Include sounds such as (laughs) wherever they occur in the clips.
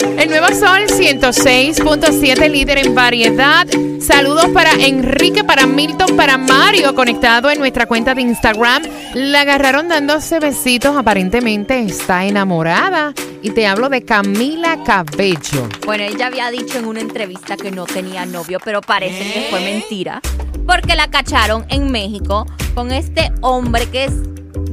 El Nuevo Sol 106.7 líder en variedad. Saludos para Enrique, para Milton, para Mario, conectado en nuestra cuenta de Instagram. La agarraron dándose besitos, aparentemente está enamorada. Y te hablo de Camila Cabello. Bueno, ella había dicho en una entrevista que no tenía novio, pero parece que fue mentira. Porque la cacharon en México con este hombre que es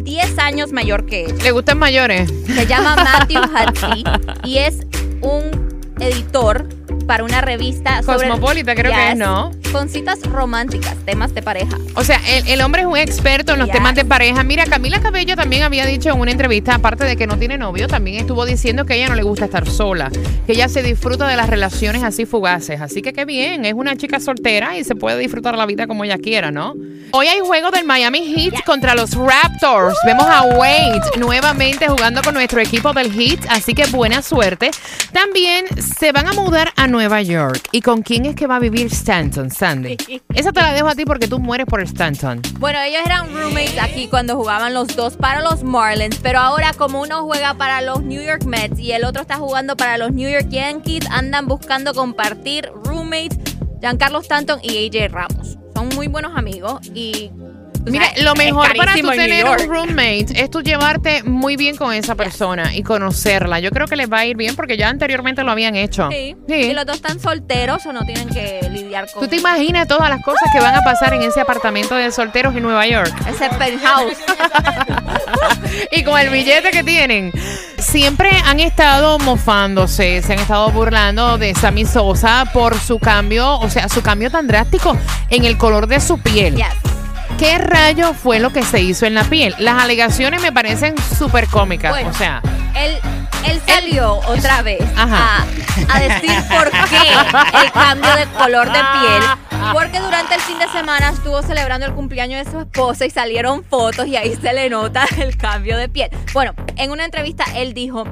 10 años mayor que ella. ¿Le gustan mayores? Se llama Matthew (laughs) Hussey y es un editor para una revista sobre Cosmopolita, creo que es, ¿no? Con citas románticas, temas de pareja. O sea, el, el hombre es un experto en los Yes. temas de pareja. Mira, Camila Cabello también había dicho en una entrevista, aparte de que no tiene novio, también estuvo diciendo que a ella no le gusta estar sola, que ella se disfruta de las relaciones así fugaces. Así que qué bien, es una chica soltera y se puede disfrutar la vida como ella quiera, ¿no? Hoy hay juego del Miami Heat contra los Raptors. Vemos a Wade nuevamente jugando con nuestro equipo del Heat, así que buena suerte. También se van a mudar a Nueva York. ¿Y con quién es que va a vivir Stanton, Esa te la dejo a ti porque tú mueres por Stanton. Bueno, ellos eran roommates aquí cuando jugaban los dos para los Marlins, pero ahora como uno juega para los New York Mets y el otro está jugando para los New York Yankees, andan buscando compartir roommates Giancarlo Stanton y AJ Ramos. Son muy buenos amigos y... Mira, lo mejor para tú tener un roommate es tú llevarte muy bien con esa persona y conocerla. Yo creo que les va a ir bien porque ya anteriormente lo habían hecho. Sí. Sí. Y los dos están solteros o no tienen que lidiar con ¿Tú te imaginas todas las cosas que van a pasar en ese apartamento de solteros en Nueva York? ese penthouse. (laughs) y con el billete que tienen. Siempre han estado mofándose, se han estado burlando de Sammy Sosa por su cambio, o sea, su cambio tan drástico en el color de su piel. Yes. ¿Qué rayo fue lo que se hizo en la piel? Las alegaciones me parecen súper cómicas. Bueno. o sea, Él, él salió otra vez Ajá. a, a decir por qué el cambio de color de piel. Porque durante el fin de semana estuvo celebrando el cumpleaños de su esposa y salieron fotos y ahí se le nota el cambio de piel. Bueno, en una entrevista él dijo,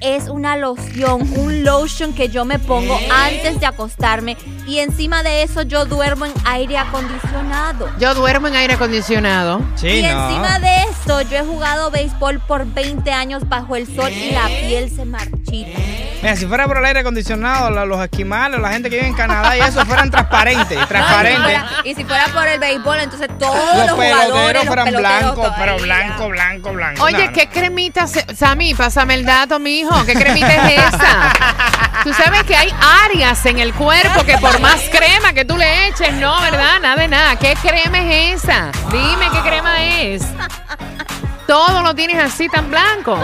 es una loción, un lotion que yo me pongo antes de acostarme y encima de eso yo duermo en aire acondicionado. yo duermo en aire acondicionado. Sí, y no. encima de eso, yo he jugado béisbol por 20 años bajo el sol y la piel se marchita. Mira, si fuera por el aire acondicionado, los esquimales, la gente que vive en Canadá y eso fueran transparentes, (laughs) transparentes. Y si fuera por el béisbol, entonces todos los, Los jugadores, peloteros los fueran peloteros blancos, pero blanco, blanco, blanco. Oye, No, no. ¿qué cremita? Sammy, pásame el dato, mijo. ¿Qué cremita es esa? (laughs) Tú sabes que hay áreas en el cuerpo que por más crema que tú le eches, no, ¿verdad? Nada de nada. ¿Qué crema es esa? Dime qué crema es. Todo lo tienes así tan blanco.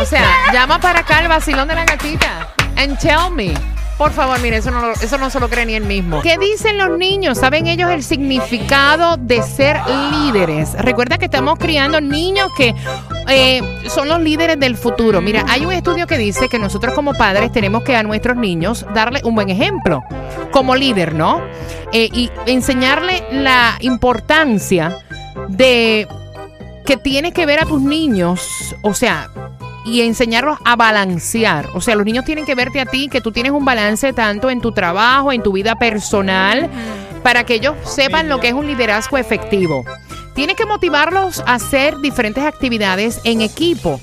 O sea, llama para acá el vacilón de la gatita. And tell me. Por favor, mire, eso no, lo- eso no se lo cree ni él mismo. ¿Qué dicen los niños? ¿Saben ellos el significado de ser líderes? Recuerda que estamos criando niños que eh, son los líderes del futuro. Mira, hay un estudio que dice que nosotros como padres tenemos que a nuestros niños darle un buen ejemplo como líder, ¿no? Eh, y enseñarle la importancia de que tienes que ver a tus niños, o sea, y enseñarlos a balancear. O sea, los niños tienen que verte a ti, que tú tienes un balance tanto en tu trabajo, en tu vida personal, para que ellos sepan lo que es un liderazgo efectivo. Tienes que motivarlos a hacer diferentes actividades en equipo.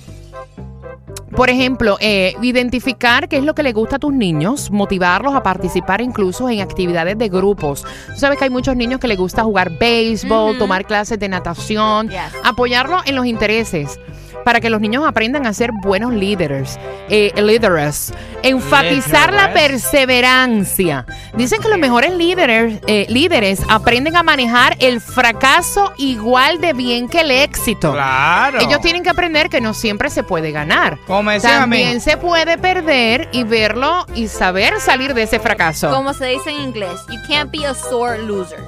Por ejemplo, eh, identificar qué es lo que le gusta a tus niños, motivarlos a participar incluso en actividades de grupos. Tú sabes que hay muchos niños que les gusta jugar béisbol, tomar clases de natación, Yes. apoyarlo en los intereses para que los niños aprendan a ser buenos líderes, eh, líderes. Enfatizar la perseverancia. Dicen que los mejores líderes, eh, líderes aprenden a manejar el fracaso igual de bien que el éxito. Claro. Ellos tienen que aprender que no siempre se puede ganar. Como me decían a mí. También se puede perder y verlo y saber salir de ese fracaso. Como se dice en inglés, you can't be a sore loser.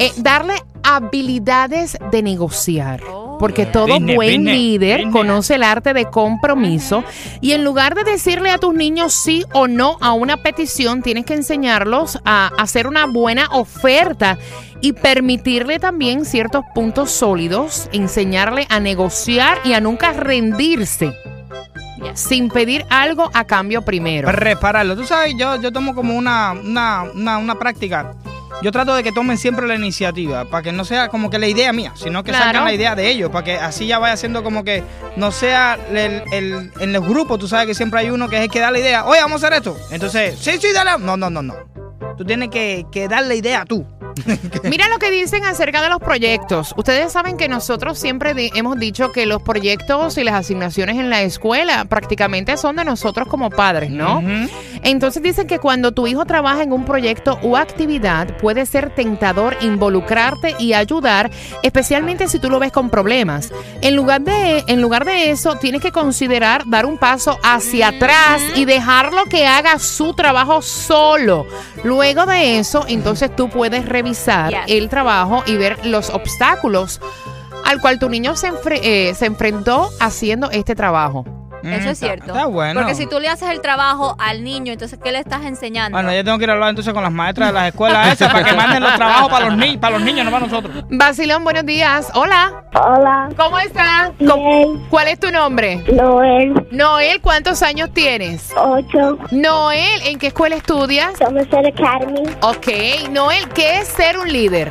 Eh, darle habilidades de negociar. Oh. Porque todo buen líder conoce el arte de compromiso y en lugar de decirle a tus niños sí o no a una petición, tienes que enseñarlos a hacer una buena oferta y permitirle también ciertos puntos sólidos, enseñarle a negociar y a nunca rendirse. sin pedir algo a cambio primero. Repararlo. Tú sabes, yo, yo tomo como una, una, una, una práctica. Yo trato de que tomen siempre la iniciativa, para que no sea como que la idea mía, sino que Claro. saquen la idea de ellos, para que así ya vaya siendo como que no sea el, el- en los grupos, tú sabes que siempre hay uno que es el que da la idea, oye, vamos a hacer esto. Entonces, sí, sí, dale. No, no, no, no. Tú tienes que, que dar la idea tú. (laughs) Mira lo que dicen acerca de los proyectos. Ustedes saben que nosotros siempre hemos dicho que los proyectos y las asignaciones en la escuela prácticamente son de nosotros como padres, ¿no? Ujú. Entonces dicen que cuando tu hijo trabaja en un proyecto o actividad puede ser tentador involucrarte y ayudar, especialmente si tú lo ves con problemas. En lugar de en lugar de eso, tienes que considerar dar un paso hacia atrás y dejarlo que haga su trabajo solo. Luego de eso, entonces tú puedes revisar el trabajo y ver los obstáculos al cual tu niño se, enfre- eh, se enfrentó haciendo este trabajo. Mm, Eso es está- cierto. Está bueno. Porque si tú le haces el trabajo al niño, entonces, ¿qué le estás enseñando? Bueno, yo tengo que ir a hablar entonces con las maestras de las escuelas esas para que (laughs) manden los trabajos para los, ni para los niños, no para nosotros. Basilón, buenos días. Hola. Hola, ¿Cómo estás? ¿Cómo- bien, ¿Cuál es tu nombre? Noel, Noel, ¿cuántos años tienes? 8, Noel, ¿en qué escuela estudias? Somerset Academy, Ok, Noel, ¿qué es ser un líder?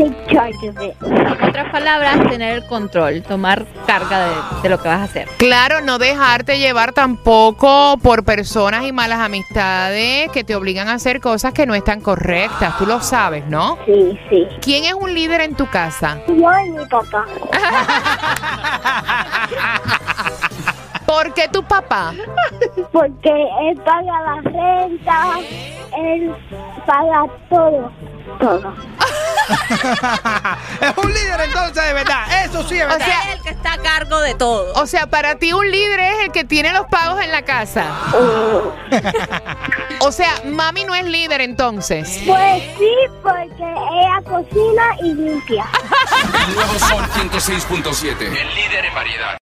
Take charge of it. En otras palabras, tener el control, tomar carga de, de lo que vas a hacer. Claro, no dejarte llevar tampoco por personas y malas amistades que te obligan a hacer cosas que no están correctas. Tú lo sabes, ¿no? Sí, sí. ¿Quién es un líder en tu casa? Yo y mi papá. (laughs) ¿Por qué tu papá? Porque él paga la renta, él paga todo, todo. (laughs) (laughs) es un líder entonces, de verdad. Eso sí es verdad. sea, Es el que está a cargo de todo. O sea, para ti un líder es el que tiene los pagos en la casa. (laughs) O sea, mami no es líder entonces. Pues sí, porque ella cocina y limpia. Nuevo Sol 106.7. El líder en variedad.